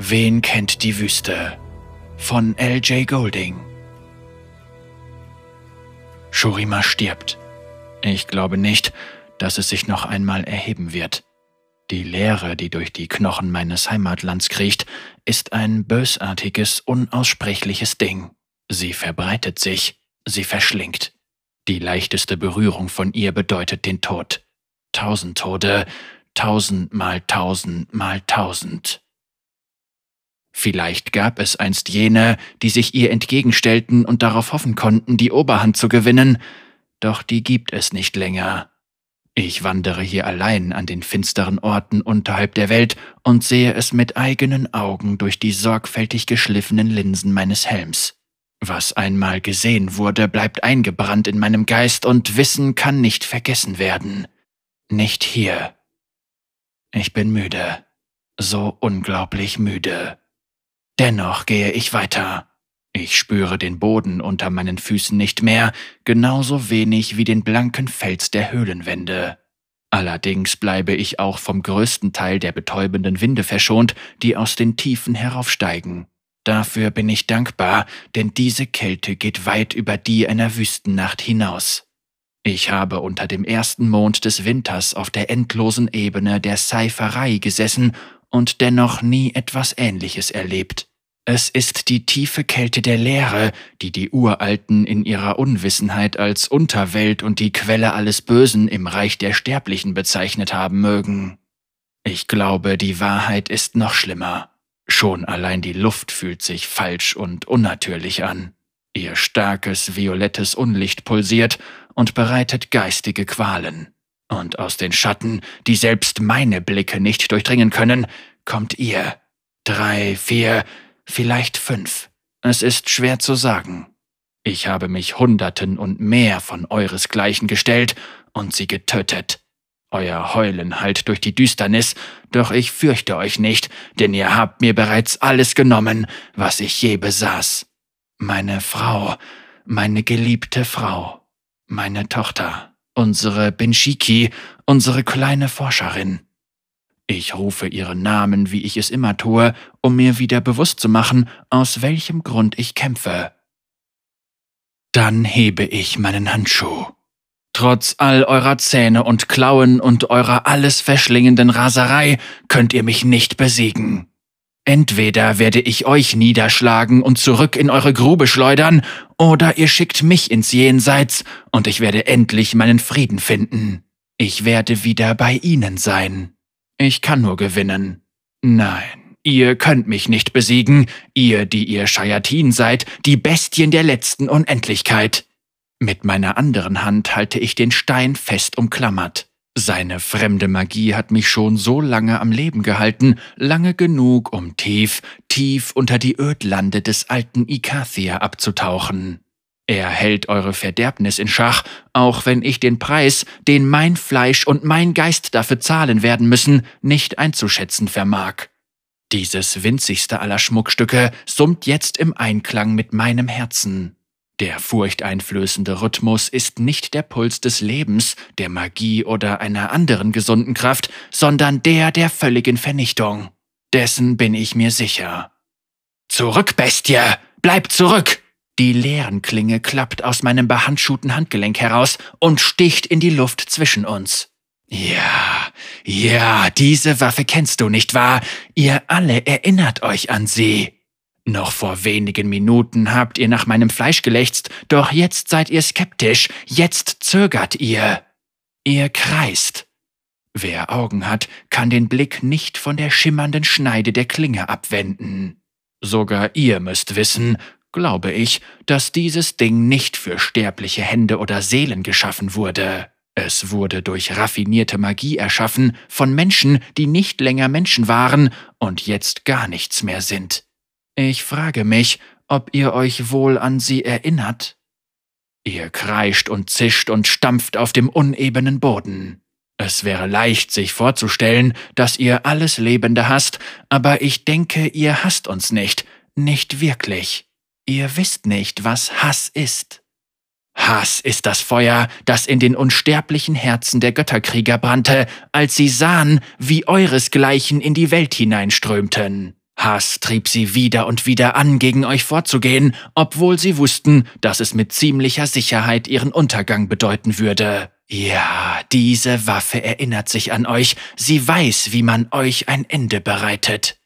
Wen kennt die Wüste? Von L.J. Golding. Shurima stirbt. Ich glaube nicht, dass es sich noch einmal erheben wird. Die Leere, die durch die Knochen meines Heimatlands kriecht, ist ein bösartiges, unaussprechliches Ding. Sie verbreitet sich, sie verschlingt. Die leichteste Berührung von ihr bedeutet den Tod. Tausend Tode, tausend mal tausend mal tausend. Vielleicht gab es einst jene, die sich ihr entgegenstellten und darauf hoffen konnten, die Oberhand zu gewinnen, doch die gibt es nicht länger. Ich wandere hier allein an den finsteren Orten unterhalb der Welt und sehe es mit eigenen Augen durch die sorgfältig geschliffenen Linsen meines Helms. Was einmal gesehen wurde, bleibt eingebrannt in meinem Geist und Wissen kann nicht vergessen werden. Nicht hier. Ich bin müde. So unglaublich müde. Dennoch gehe ich weiter. Ich spüre den Boden unter meinen Füßen nicht mehr, genauso wenig wie den blanken Fels der Höhlenwände. Allerdings bleibe ich auch vom größten Teil der betäubenden Winde verschont, die aus den Tiefen heraufsteigen. Dafür bin ich dankbar, denn diese Kälte geht weit über die einer Wüstennacht hinaus. Ich habe unter dem ersten Mond des Winters auf der endlosen Ebene der Seiferei gesessen und dennoch nie etwas Ähnliches erlebt. Es ist die tiefe Kälte der Leere, die die Uralten in ihrer Unwissenheit als Unterwelt und die Quelle alles Bösen im Reich der Sterblichen bezeichnet haben mögen. Ich glaube, die Wahrheit ist noch schlimmer. Schon allein die Luft fühlt sich falsch und unnatürlich an. Ihr starkes, violettes Unlicht pulsiert und bereitet geistige Qualen. Und aus den Schatten, die selbst meine Blicke nicht durchdringen können, kommt ihr. Drei, vier, vielleicht fünf. Es ist schwer zu sagen. Ich habe mich Hunderten und mehr von euresgleichen gestellt und sie getötet. Euer Heulen hallt durch die Düsternis, doch ich fürchte euch nicht, denn ihr habt mir bereits alles genommen, was ich je besaß. Meine Frau, meine geliebte Frau, meine Tochter, unsere Benshiki, unsere kleine Forscherin. Ich rufe ihren Namen, wie ich es immer tue, um mir wieder bewusst zu machen, aus welchem Grund ich kämpfe. Dann hebe ich meinen Handschuh. Trotz all eurer Zähne und Klauen und eurer alles verschlingenden Raserei könnt ihr mich nicht besiegen. Entweder werde ich euch niederschlagen und zurück in eure Grube schleudern, oder ihr schickt mich ins Jenseits und ich werde endlich meinen Frieden finden. Ich werde wieder bei ihnen sein. Ich kann nur gewinnen. Nein, ihr könnt mich nicht besiegen, ihr, die ihr Shayatin seid, die Bestien der letzten Unendlichkeit. Mit meiner anderen Hand halte ich den Stein fest umklammert. Seine fremde Magie hat mich schon so lange am Leben gehalten, lange genug, um tief, tief unter die Ödlande des alten Ikathia abzutauchen. Er hält eure Verderbnis in Schach, auch wenn ich den Preis, den mein Fleisch und mein Geist dafür zahlen werden müssen, nicht einzuschätzen vermag. Dieses winzigste aller Schmuckstücke summt jetzt im Einklang mit meinem Herzen. Der furchteinflößende Rhythmus ist nicht der Puls des Lebens, der Magie oder einer anderen gesunden Kraft, sondern der der völligen Vernichtung. Dessen bin ich mir sicher. Zurück, Bestie! Bleib zurück! Die Leerenklinge klappt aus meinem behandschuhten Handgelenk heraus und sticht in die Luft zwischen uns. Ja, ja, diese Waffe kennst du nicht wahr? Ihr alle erinnert euch an sie. Noch vor wenigen Minuten habt ihr nach meinem Fleisch gelächzt, doch jetzt seid ihr skeptisch, jetzt zögert ihr. Ihr kreist. Wer Augen hat, kann den Blick nicht von der schimmernden Schneide der Klinge abwenden. Sogar ihr müsst wissen, glaube ich, dass dieses Ding nicht für sterbliche Hände oder Seelen geschaffen wurde. Es wurde durch raffinierte Magie erschaffen von Menschen, die nicht länger Menschen waren und jetzt gar nichts mehr sind. Ich frage mich, ob ihr euch wohl an sie erinnert? Ihr kreischt und zischt und stampft auf dem unebenen Boden. Es wäre leicht, sich vorzustellen, dass ihr alles Lebende hasst, aber ich denke, ihr hasst uns nicht, nicht wirklich. Ihr wisst nicht, was Hass ist. Hass ist das Feuer, das in den unsterblichen Herzen der Götterkrieger brannte, als sie sahen, wie euresgleichen in die Welt hineinströmten. Hass trieb sie wieder und wieder an, gegen euch vorzugehen, obwohl sie wussten, dass es mit ziemlicher Sicherheit ihren Untergang bedeuten würde. Ja, diese Waffe erinnert sich an euch, sie weiß, wie man euch ein Ende bereitet.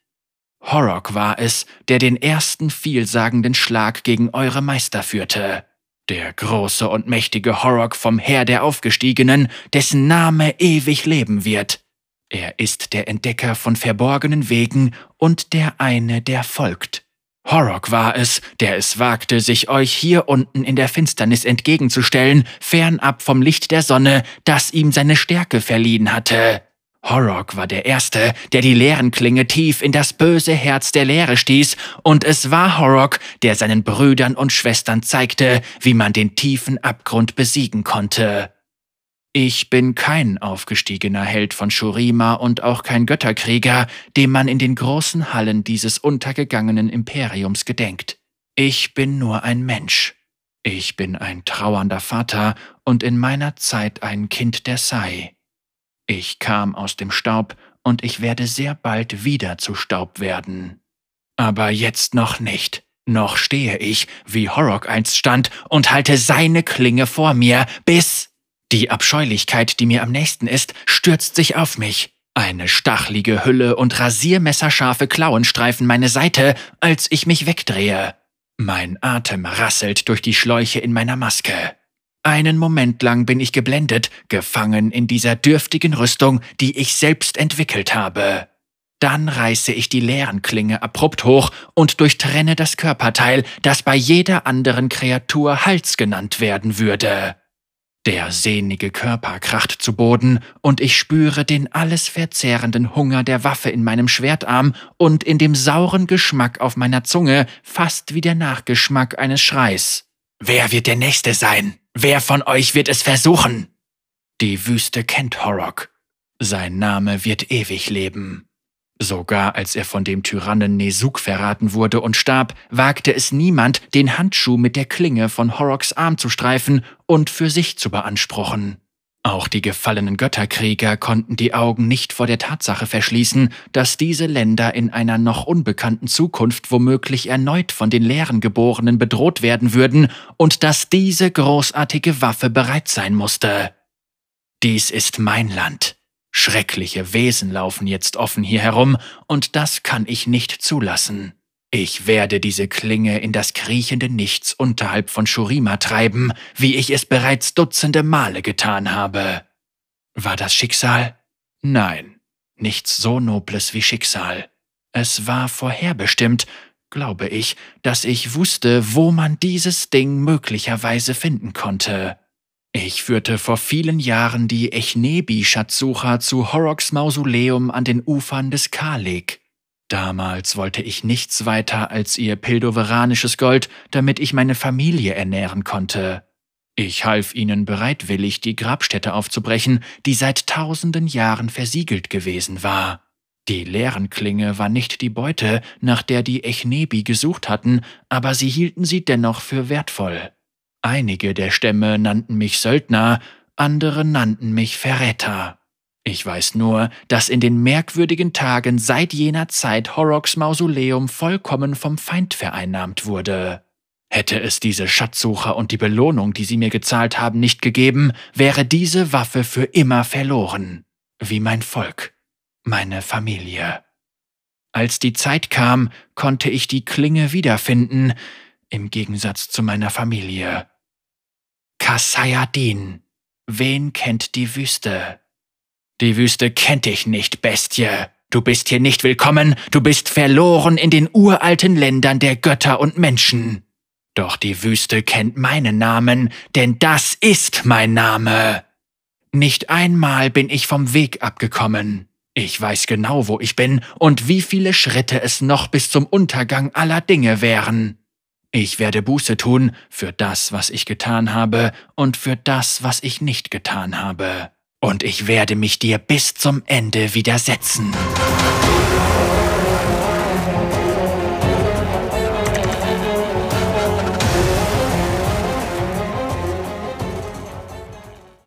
Horrok war es, der den ersten vielsagenden Schlag gegen eure Meister führte. Der große und mächtige Horrok vom Heer der Aufgestiegenen, dessen Name ewig leben wird. Er ist der Entdecker von verborgenen Wegen und der eine, der folgt. Horrok war es, der es wagte, sich euch hier unten in der Finsternis entgegenzustellen, fernab vom Licht der Sonne, das ihm seine Stärke verliehen hatte. Horrok war der Erste, der die Leerenklinge tief in das böse Herz der Leere stieß, und es war Horrok, der seinen Brüdern und Schwestern zeigte, wie man den tiefen Abgrund besiegen konnte. Ich bin kein aufgestiegener Held von Shurima und auch kein Götterkrieger, dem man in den großen Hallen dieses untergegangenen Imperiums gedenkt. Ich bin nur ein Mensch. Ich bin ein trauernder Vater und in meiner Zeit ein Kind der Sai. Ich kam aus dem Staub und ich werde sehr bald wieder zu Staub werden. Aber jetzt noch nicht. Noch stehe ich, wie Horrok einst stand, und halte seine Klinge vor mir, bis die Abscheulichkeit, die mir am nächsten ist, stürzt sich auf mich. Eine stachlige Hülle und rasiermesserscharfe Klauen streifen meine Seite, als ich mich wegdrehe. Mein Atem rasselt durch die Schläuche in meiner Maske. Einen Moment lang bin ich geblendet, gefangen in dieser dürftigen Rüstung, die ich selbst entwickelt habe. Dann reiße ich die leeren Klinge abrupt hoch und durchtrenne das Körperteil, das bei jeder anderen Kreatur Hals genannt werden würde. Der sehnige Körper kracht zu Boden, und ich spüre den alles verzehrenden Hunger der Waffe in meinem Schwertarm und in dem sauren Geschmack auf meiner Zunge, fast wie der Nachgeschmack eines Schreis. Wer wird der Nächste sein? Wer von euch wird es versuchen? Die Wüste kennt Horrok. Sein Name wird ewig leben. Sogar als er von dem Tyrannen Nesuk verraten wurde und starb, wagte es niemand, den Handschuh mit der Klinge von Horrocks Arm zu streifen und für sich zu beanspruchen. Auch die gefallenen Götterkrieger konnten die Augen nicht vor der Tatsache verschließen, dass diese Länder in einer noch unbekannten Zukunft womöglich erneut von den leeren Geborenen bedroht werden würden und dass diese großartige Waffe bereit sein musste. Dies ist mein Land. Schreckliche Wesen laufen jetzt offen hier herum, und das kann ich nicht zulassen. Ich werde diese Klinge in das kriechende Nichts unterhalb von Shurima treiben, wie ich es bereits dutzende Male getan habe. War das Schicksal? Nein, nichts so Nobles wie Schicksal. Es war vorherbestimmt, glaube ich, dass ich wusste, wo man dieses Ding möglicherweise finden konnte. Ich führte vor vielen Jahren die Echnebi-Schatzsucher zu Horrocks Mausoleum an den Ufern des Kalik. Damals wollte ich nichts weiter als ihr pildoveranisches Gold, damit ich meine Familie ernähren konnte. Ich half ihnen bereitwillig, die Grabstätte aufzubrechen, die seit tausenden Jahren versiegelt gewesen war. Die Leerenklinge war nicht die Beute, nach der die Echnebi gesucht hatten, aber sie hielten sie dennoch für wertvoll. Einige der Stämme nannten mich Söldner, andere nannten mich Verräter. Ich weiß nur, dass in den merkwürdigen Tagen seit jener Zeit Horrocks Mausoleum vollkommen vom Feind vereinnahmt wurde. Hätte es diese Schatzsucher und die Belohnung, die sie mir gezahlt haben, nicht gegeben, wäre diese Waffe für immer verloren. Wie mein Volk, meine Familie. Als die Zeit kam, konnte ich die Klinge wiederfinden, im Gegensatz zu meiner Familie. Kassayadin. Wen kennt die Wüste? Die Wüste kennt dich nicht, Bestie. Du bist hier nicht willkommen, du bist verloren in den uralten Ländern der Götter und Menschen. Doch die Wüste kennt meinen Namen, denn das ist mein Name. Nicht einmal bin ich vom Weg abgekommen. Ich weiß genau, wo ich bin und wie viele Schritte es noch bis zum Untergang aller Dinge wären. Ich werde Buße tun für das, was ich getan habe und für das, was ich nicht getan habe. Und ich werde mich dir bis zum Ende widersetzen.